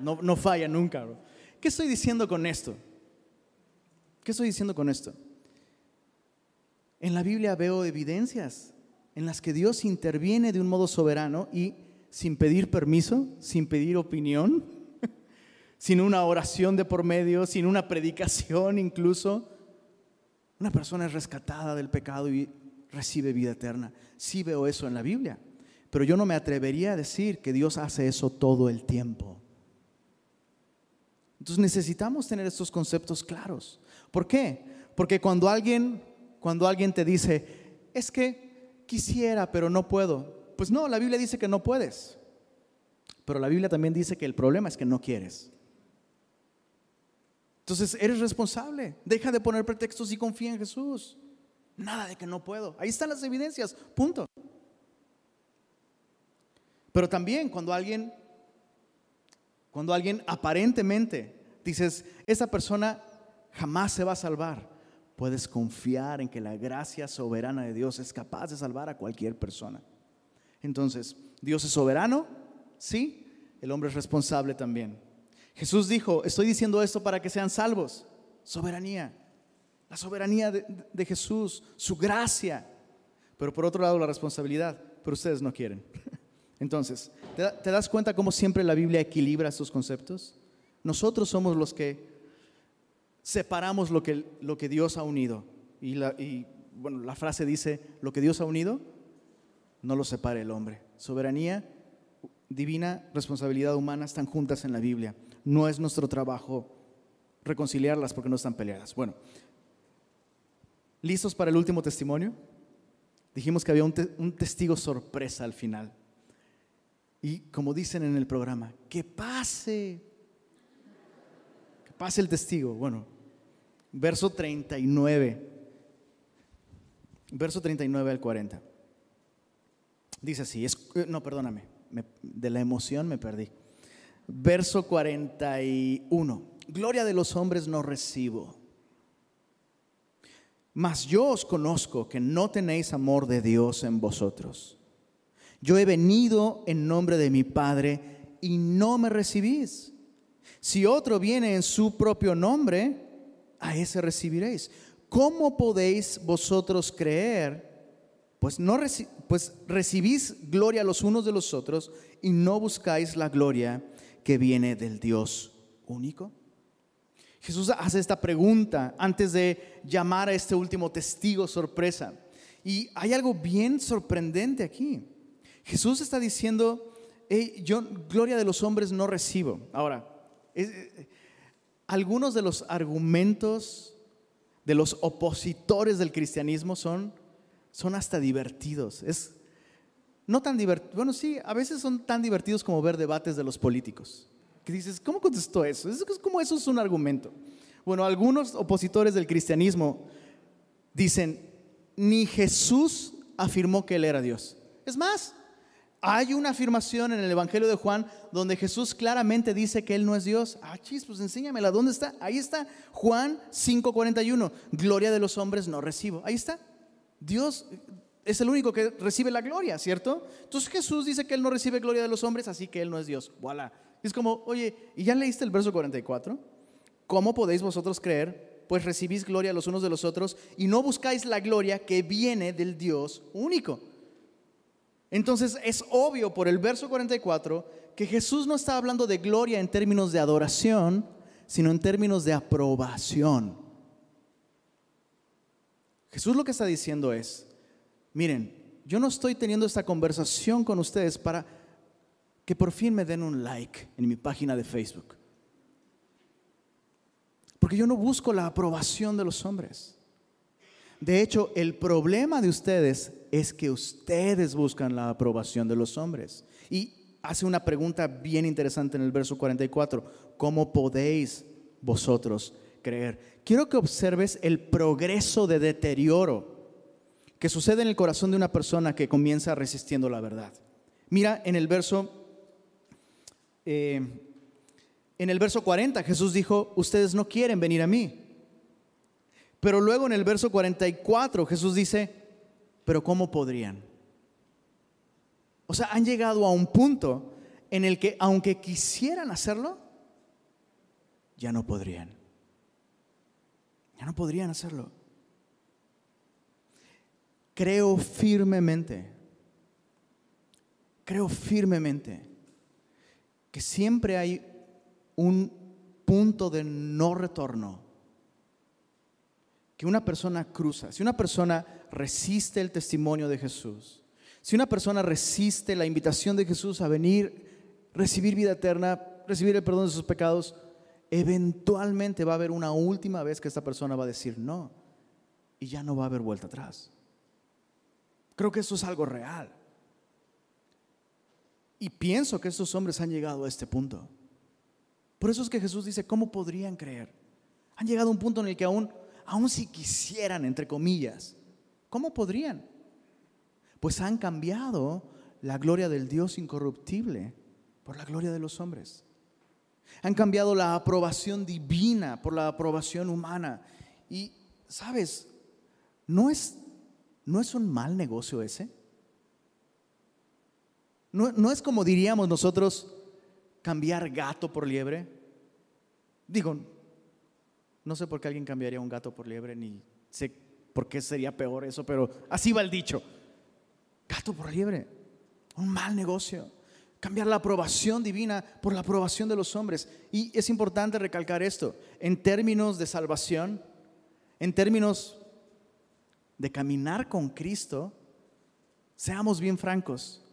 no, falla nunca. ¿Qué estoy diciendo con esto? ¿Qué estoy diciendo con esto? En la Biblia veo evidencias en las que Dios interviene de un modo soberano y sin pedir permiso, sin pedir opinión, sin una oración de por medio, sin una predicación incluso, una persona es rescatada del pecado y recibe vida eterna. Sí veo eso en la Biblia, pero yo no me atrevería a decir que Dios hace eso todo el tiempo. Entonces necesitamos tener estos conceptos claros. ¿Por qué? Porque cuando alguien, cuando alguien te dice, es que quisiera, pero no puedo. Pues no, la Biblia dice que no puedes. Pero la Biblia también dice que el problema es que no quieres. Entonces eres responsable. Deja de poner pretextos y confía en Jesús. Nada de que no puedo. Ahí están las evidencias. Punto. Pero también cuando alguien cuando alguien aparentemente dices, esa persona jamás se va a salvar, puedes confiar en que la gracia soberana de Dios es capaz de salvar a cualquier persona. Entonces, Dios es soberano, sí, el hombre es responsable también. Jesús dijo, estoy diciendo esto para que sean salvos. Soberanía, la soberanía de, de Jesús, su gracia. Pero por otro lado la responsabilidad, pero ustedes no quieren. Entonces, ¿te, das cuenta cómo siempre la Biblia equilibra estos conceptos? Nosotros somos los que separamos lo que, lo que Dios ha unido. Y, la, bueno, la frase dice, lo que Dios ha unido, no lo separe el hombre. Soberanía divina, responsabilidad humana están juntas en la Biblia. No es nuestro trabajo reconciliarlas porque no están peleadas. Bueno, ¿listos para el último testimonio? Dijimos que había un, un testigo sorpresa al final. Y como dicen en el programa, que pase, pase el testigo. Bueno, verso 39, verso 39 al 40. Dice así, es, eh, no, perdóname, de la emoción me perdí. Verso 41, gloria de los hombres no recibo. Mas yo os conozco que no tenéis amor de Dios en vosotros. Yo he venido en nombre de mi Padre y no me recibís. Si otro viene en su propio nombre, a ese recibiréis. ¿Cómo podéis vosotros creer? Pues, no pues recibís gloria los unos de los otros y no buscáis la gloria que viene del Dios único. Jesús hace esta pregunta antes de llamar a este último testigo sorpresa. Y hay algo bien sorprendente aquí. Jesús está diciendo, yo gloria de los hombres no recibo. Ahora, eh, algunos de los argumentos de los opositores del cristianismo son, son hasta divertidos. Es no tan divertido. Bueno, sí, a veces son tan divertidos como ver debates de los políticos. Que dices, ¿cómo contestó eso? Es como eso es un argumento. Bueno, algunos opositores del cristianismo dicen, ni Jesús afirmó que él era Dios. Es más, hay una afirmación en el Evangelio de Juan donde Jesús claramente dice que Él no es Dios. Ah, chis, pues enséñamela. ¿Dónde está? Ahí está. Juan 5:41. Gloria de los hombres no recibo. Ahí está. Dios es el único que recibe la gloria, ¿cierto? Entonces Jesús dice que Él no recibe gloria de los hombres, así que Él no es Dios. Voilà. Es como, oye, ¿y ya leíste el verso 44? ¿Cómo podéis vosotros creer? Pues recibís gloria los unos de los otros y no buscáis la gloria que viene del Dios único. Entonces es obvio por el verso 44 que Jesús no está hablando de gloria en términos de adoración, sino en términos de aprobación. Jesús lo que está diciendo es, miren, yo no estoy teniendo esta conversación con ustedes para que por fin me den un like en mi página de Facebook. Porque yo no busco la aprobación de los hombres. De hecho, el problema de ustedes es que ustedes buscan la aprobación de los hombres. Y hace una pregunta bien interesante en el verso 44. ¿Cómo podéis vosotros creer? Quiero que observes el progreso de deterioro que sucede en el corazón de una persona que comienza resistiendo la verdad. Mira en el verso eh, en el verso 40 Jesús dijo, ustedes no quieren venir a mí. Pero luego en el verso 44 Jesús dice, pero ¿cómo podrían? O sea, han llegado a un punto en el que aunque quisieran hacerlo, ya no podrían. Ya no podrían hacerlo. Creo firmemente, creo firmemente que siempre hay un punto de no retorno que una persona cruza. Si una persona resiste el testimonio de Jesús, si una persona resiste la invitación de Jesús a venir, recibir vida eterna, recibir el perdón de sus pecados, eventualmente va a haber una última vez que esta persona va a decir no y ya no va a haber vuelta atrás. Creo que eso es algo real. Y pienso que estos hombres han llegado a este punto. Por eso es que Jesús dice, ¿cómo podrían creer? Han llegado a un punto en el que aún, aún si quisieran, entre comillas, ¿cómo podrían? Pues han cambiado la gloria del Dios incorruptible por la gloria de los hombres. Han cambiado la aprobación divina por la aprobación humana. Y, ¿sabes? No es, no es un mal negocio ese. No, es como diríamos nosotros cambiar gato por liebre. Digo, no sé por qué alguien cambiaría un gato por liebre, ni sé por qué sería peor eso, pero así va el dicho. Gato por liebre, un mal negocio. Cambiar la aprobación divina por la aprobación de los hombres. Y es importante recalcar esto, en términos de salvación, en términos de caminar con Cristo, seamos bien francos,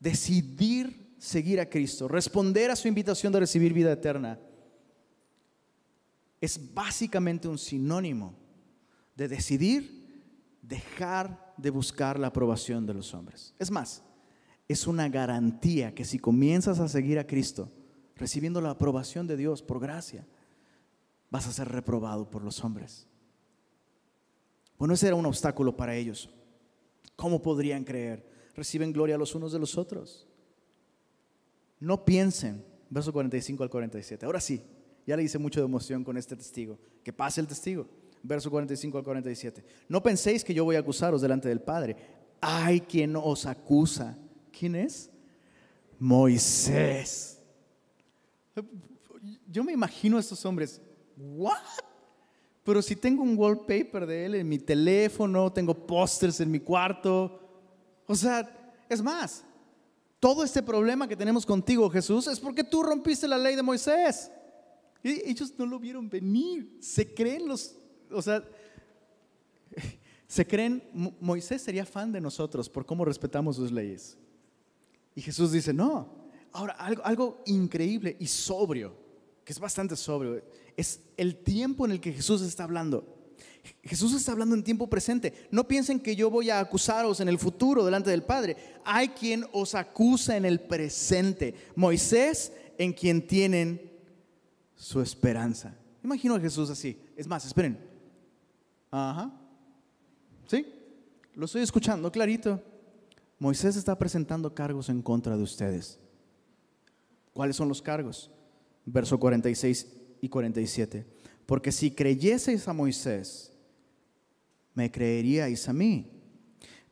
decidir seguir a Cristo, responder a su invitación de recibir vida eterna, es básicamente un sinónimo de decidir dejar de buscar la aprobación de los hombres. Es más, es una garantía que si comienzas a seguir a Cristo, recibiendo la aprobación de Dios por gracia, vas a ser reprobado por los hombres. Bueno, ese era un obstáculo para ellos. ¿Cómo podrían creer? reciben gloria los unos de los otros. No piensen, verso 45 al 47. Ahora sí, ya le hice mucho de emoción con este testigo. Que pase el testigo. Verso 45 al 47. No penséis que yo voy a acusaros delante del Padre. hay quien os acusa. ¿Quién es? Moisés. Yo me imagino a estos hombres, ¿what? Pero si tengo un wallpaper de él en mi teléfono, tengo pósters en mi cuarto. O sea, es más, todo este problema que tenemos contigo, Jesús, es porque tú rompiste la ley de Moisés. Ellos no lo vieron venir. Se creen los, o sea, se creen, Moisés sería fan de nosotros por cómo respetamos sus leyes. Y Jesús dice, no. Ahora, algo, algo increíble y sobrio, que es bastante sobrio, es el tiempo en el que Jesús está hablando. Jesús está hablando en tiempo presente. No piensen que yo voy a acusaros en el futuro delante del Padre. Hay quien os acusa en el presente. Moisés en quien tienen su esperanza. Imagino a Jesús así. Es más, esperen. Ajá. ¿Sí? Lo estoy escuchando clarito. Moisés está presentando cargos en contra de ustedes. ¿Cuáles son los cargos? Verso 46 y 47. Porque si creyeseis a Moisés, me creeríais a mí.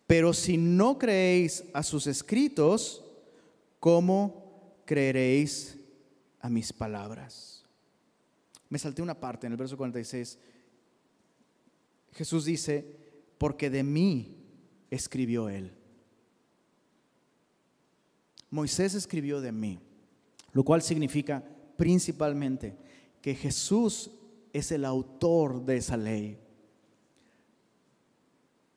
Pero si no creéis a sus escritos, ¿cómo creeréis a mis palabras? Me salté una parte en el verso 46. Jesús dice, porque de mí escribió él. Moisés escribió de mí, lo cual significa principalmente que Jesús es el autor de esa ley.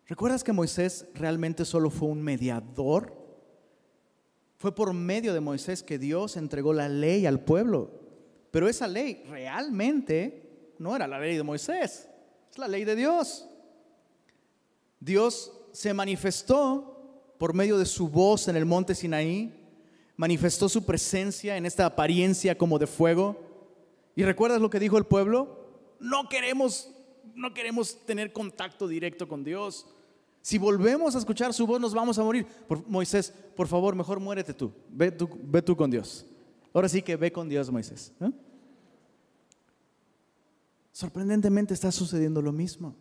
¿Recuerdas que Moisés realmente solo fue un mediador? Fue por medio de Moisés que Dios entregó la ley al pueblo. Pero esa ley realmente no era la ley de Moisés, es la ley de Dios. Dios se manifestó por medio de su voz en el monte Sinaí, manifestó su presencia en esta apariencia como de fuego. ¿Y recuerdas lo que dijo el pueblo? No queremos no queremos tener contacto directo con Dios. Si volvemos a escuchar su voz, nos vamos a morir. Moisés, por favor, mejor muérete tú. Ve, tú. ve tú con Dios. Ahora sí que ve con Dios, Moisés. Sorprendentemente está sucediendo lo mismo.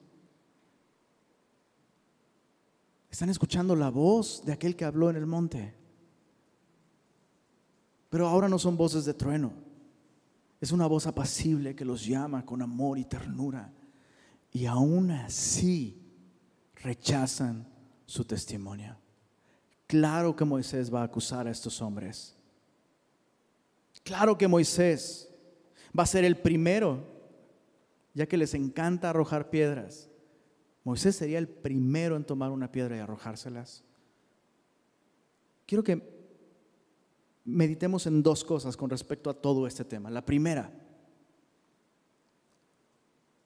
Están escuchando la voz de aquel que habló en el monte. Pero ahora no son voces de trueno. Es una voz apacible que los llama con amor y ternura. Y aún así rechazan su testimonio. Claro que Moisés va a acusar a estos hombres. Claro que Moisés va a ser el primero, ya que les encanta arrojar piedras. Moisés sería el primero en tomar una piedra y arrojárselas. Quiero que meditemos en dos cosas con respecto a todo este tema. La primera,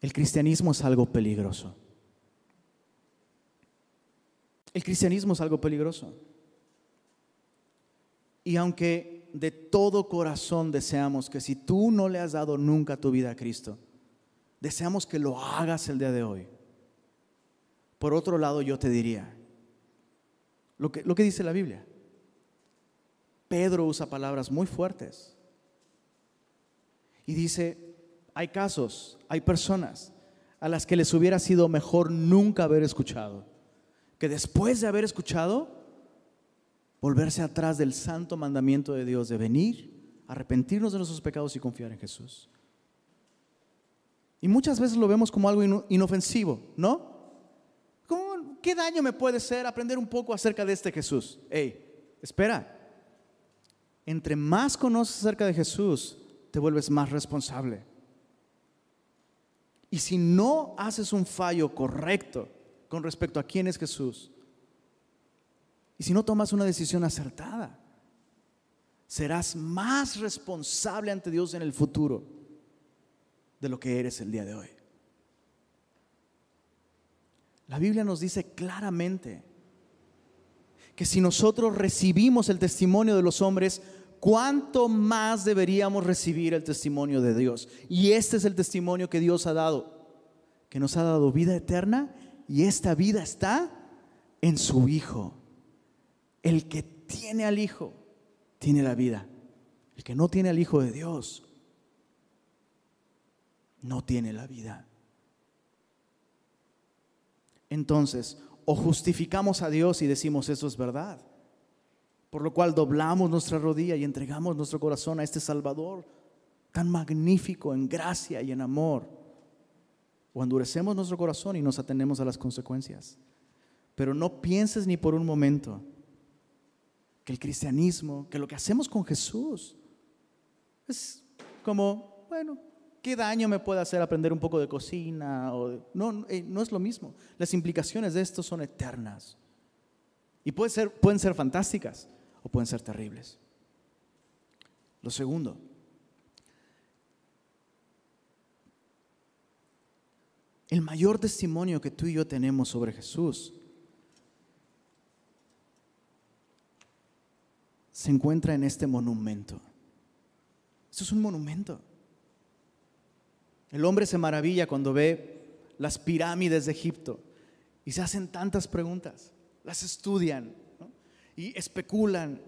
el cristianismo es algo peligroso. El cristianismo es algo peligroso. Y aunque de todo corazón deseamos que si tú no le has dado nunca tu vida a Cristo, deseamos que lo hagas el día de hoy. Por otro lado, yo te diría, lo que, lo que dice la Biblia, Pedro usa palabras muy fuertes. Y dice, hay casos, hay personas a las que les hubiera sido mejor nunca haber escuchado, que después de haber escuchado, volverse atrás del santo mandamiento de Dios de venir, arrepentirnos de nuestros pecados y confiar en Jesús. Y muchas veces lo vemos como algo inofensivo, ¿no? ¿Qué daño me puede ser aprender un poco acerca de este Jesús? Hey, espera. Entre más conoces acerca de Jesús, te vuelves más responsable. Y si no haces un fallo correcto con respecto a quién es Jesús, y si no tomas una decisión acertada, serás más responsable ante Dios en el futuro de lo que eres el día de hoy. La Biblia nos dice claramente que si nosotros recibimos el testimonio de los hombres, ¿cuánto más deberíamos recibir el testimonio de Dios? Y este es el testimonio que Dios ha dado, que nos ha dado vida eterna y esta vida está en su Hijo. El que tiene al Hijo tiene la vida. El que no tiene al Hijo de Dios no tiene la vida. Entonces, o justificamos a Dios y decimos eso es verdad. Por lo cual doblamos nuestra rodilla y entregamos nuestro corazón a este Salvador tan magnífico en gracia y en amor. O endurecemos nuestro corazón y nos atendemos a las consecuencias. Pero no pienses ni por un momento que el cristianismo, que lo que hacemos con Jesús es como, bueno, ¿qué daño me puede hacer aprender un poco de cocina? O, no, eh, no es lo mismo. Las implicaciones de esto son eternas. Y ser, pueden ser fantásticas o pueden ser terribles. Lo segundo, el mayor testimonio que tú y yo tenemos sobre Jesús se encuentra en este monumento. Esto es un monumento. El hombre se maravilla cuando ve las pirámides de Egipto y se hacen tantas preguntas, las estudian y especulan.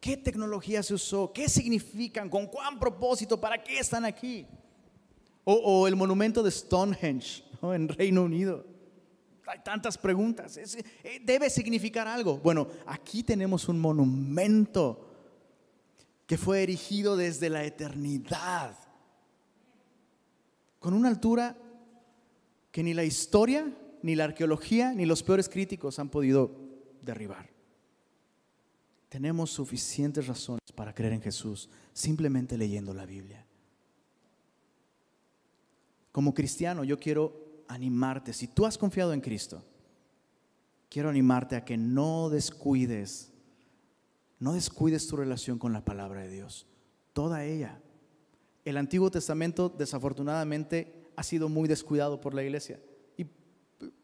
¿Qué tecnología se usó? ¿Qué significan? ¿Con cuán propósito? ¿Para qué están aquí? O, el monumento de Stonehenge en Reino Unido. Hay tantas preguntas. Eh, debe significar algo. Bueno, aquí tenemos un monumento que fue erigido desde la eternidad con una altura que ni la historia, ni la arqueología, ni los peores críticos han podido derribar. Tenemos suficientes razones para creer en Jesús simplemente leyendo la Biblia. Como cristiano yo quiero animarte, si tú has confiado en Cristo, quiero animarte a que no descuides, no descuides tu relación con la palabra de Dios, toda ella el Antiguo Testamento desafortunadamente ha sido muy descuidado por la iglesia.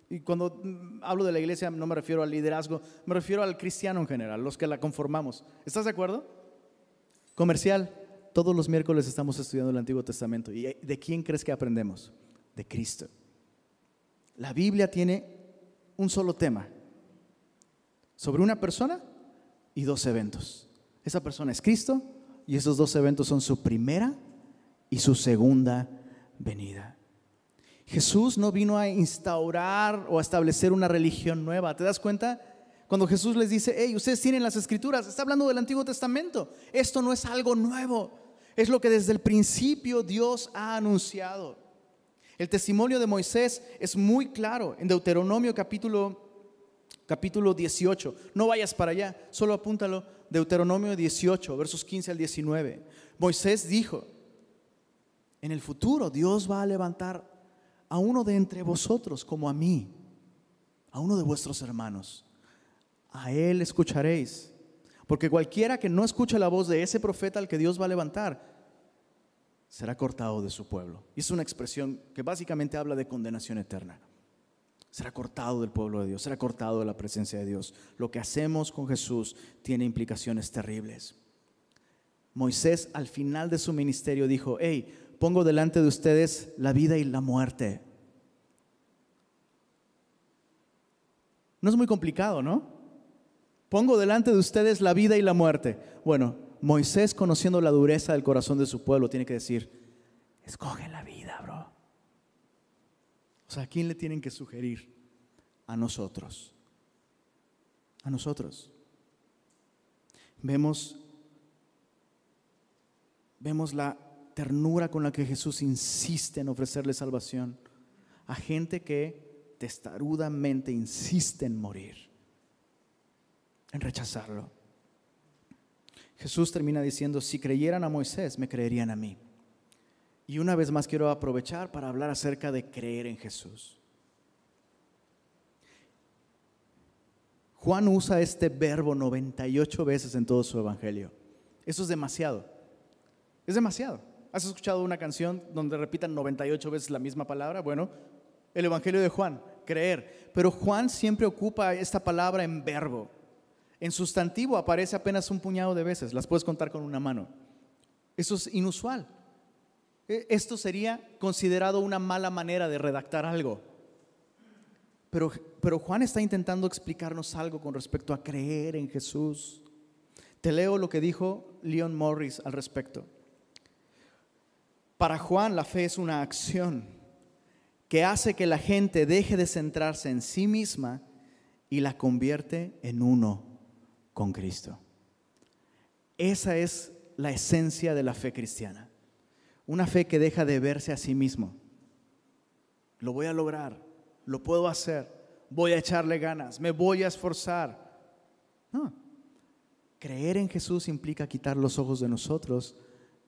Y, cuando hablo de la iglesia no me refiero al liderazgo, me refiero al cristiano en general, los que la conformamos. ¿Estás de acuerdo? Comercial, todos los miércoles estamos estudiando el Antiguo Testamento. ¿Y de quién crees que aprendemos? De Cristo. La Biblia tiene un solo tema, sobre una persona y dos eventos. Esa persona es Cristo y esos dos eventos son su primera y su segunda venida. Jesús no vino a instaurar o a establecer una religión nueva. ¿Te das cuenta? Cuando Jesús les dice, hey, ustedes tienen las escrituras, está hablando del Antiguo Testamento. Esto no es algo nuevo, es lo que desde el principio Dios ha anunciado. El testimonio de Moisés es muy claro en Deuteronomio capítulo, capítulo 18. No vayas para allá, solo apúntalo. Deuteronomio 18, versos 15 al 19. Moisés dijo, en el futuro Dios va a levantar a uno de entre vosotros como a mí, a uno de vuestros hermanos. A él escucharéis. Porque cualquiera que no escuche la voz de ese profeta al que Dios va a levantar, será cortado de su pueblo. Y es una expresión que básicamente habla de condenación eterna. Será cortado del pueblo de Dios, será cortado de la presencia de Dios. Lo que hacemos con Jesús tiene implicaciones terribles. Moisés al final de su ministerio dijo, hey, pongo delante de ustedes la vida y la muerte. No es muy complicado, ¿no? Pongo delante de ustedes la vida y la muerte. Bueno, Moisés, conociendo la dureza del corazón de su pueblo, tiene que decir, escoge la vida, bro. O sea, ¿a quién le tienen que sugerir? A nosotros. A nosotros. Vemos, vemos la ternura con la que Jesús insiste en ofrecerle salvación a gente que testarudamente insiste en morir, en rechazarlo. Jesús termina diciendo, si creyeran a Moisés, me creerían a mí. Y una vez más quiero aprovechar para hablar acerca de creer en Jesús. Juan usa este verbo 98 veces en todo su evangelio. Eso es demasiado. Es demasiado. ¿Has escuchado una canción donde repitan 98 veces la misma palabra? Bueno, el Evangelio de Juan, creer. Pero Juan siempre ocupa esta palabra en verbo. En sustantivo aparece apenas un puñado de veces, las puedes contar con una mano. Eso es inusual. E, esto sería considerado una mala manera de redactar algo. Pero, pero Juan está intentando explicarnos algo con respecto a creer en Jesús. Te leo lo que dijo Leon Morris al respecto. Para Juan la fe es una acción que hace que la gente deje de centrarse en sí misma y la convierte en uno con Cristo. Esa es la esencia de la fe cristiana. Una fe que deja de verse a sí mismo. Lo voy a lograr, lo puedo hacer, voy a echarle ganas, me voy a esforzar. No. Creer en Jesús implica quitar los ojos de nosotros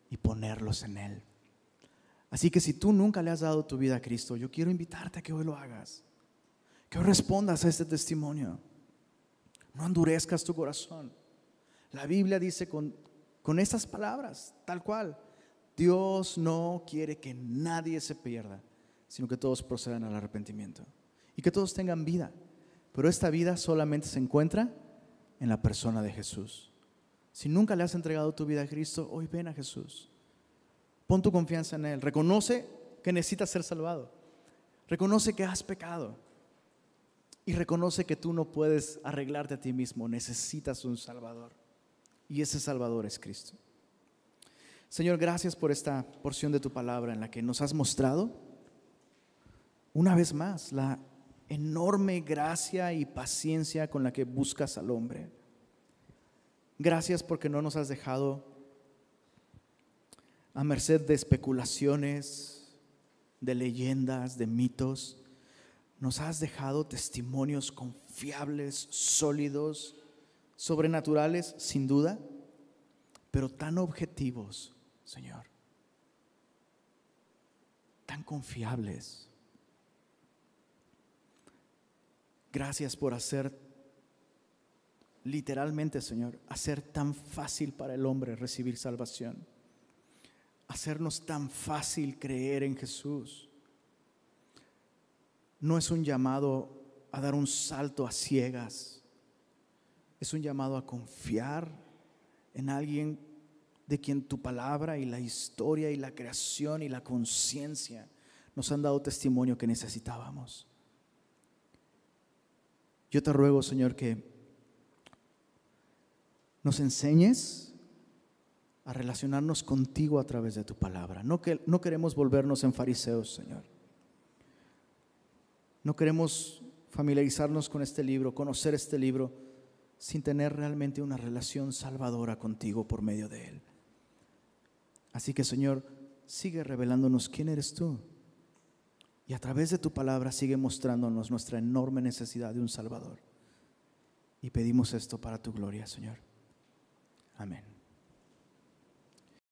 y ponerlos en Él. Así que si tú nunca le has dado tu vida a Cristo, yo quiero invitarte a que hoy lo hagas. Que hoy respondas a este testimonio. No endurezcas tu corazón. La Biblia dice con, con estas palabras, tal cual, Dios no quiere que nadie se pierda, sino que todos procedan al arrepentimiento y que todos tengan vida. Pero esta vida solamente se encuentra en la persona de Jesús. Si nunca le has entregado tu vida a Cristo, hoy ven a Jesús. Pon tu confianza en Él. Reconoce que necesitas ser salvado. Reconoce que has pecado. Y reconoce que tú no puedes arreglarte a ti mismo. Necesitas un Salvador. Y ese Salvador es Cristo. Señor, gracias por esta porción de tu palabra en la que nos has mostrado una vez más la enorme gracia y paciencia con la que buscas al hombre. Gracias porque no nos has dejado a merced de especulaciones, de leyendas, de mitos. Nos has dejado testimonios confiables, sólidos, sobrenaturales, sin duda, pero tan objetivos, Señor, tan confiables. Gracias por hacer, literalmente, Señor, hacer tan fácil para el hombre recibir salvación hacernos tan fácil creer en Jesús. No es un llamado a dar un salto a ciegas, es un llamado a confiar en alguien de quien tu palabra y la historia y la creación y la conciencia nos han dado testimonio que necesitábamos. Yo te ruego, Señor, que nos enseñes a relacionarnos contigo a través de tu palabra. No, que, no queremos volvernos en fariseos, Señor. No queremos familiarizarnos con este libro, conocer este libro, sin tener realmente una relación salvadora contigo por medio de él. Así que, Señor, sigue revelándonos quién eres tú. Y a través de tu palabra sigue mostrándonos nuestra enorme necesidad de un Salvador. Y pedimos esto para tu gloria, Señor. Amén.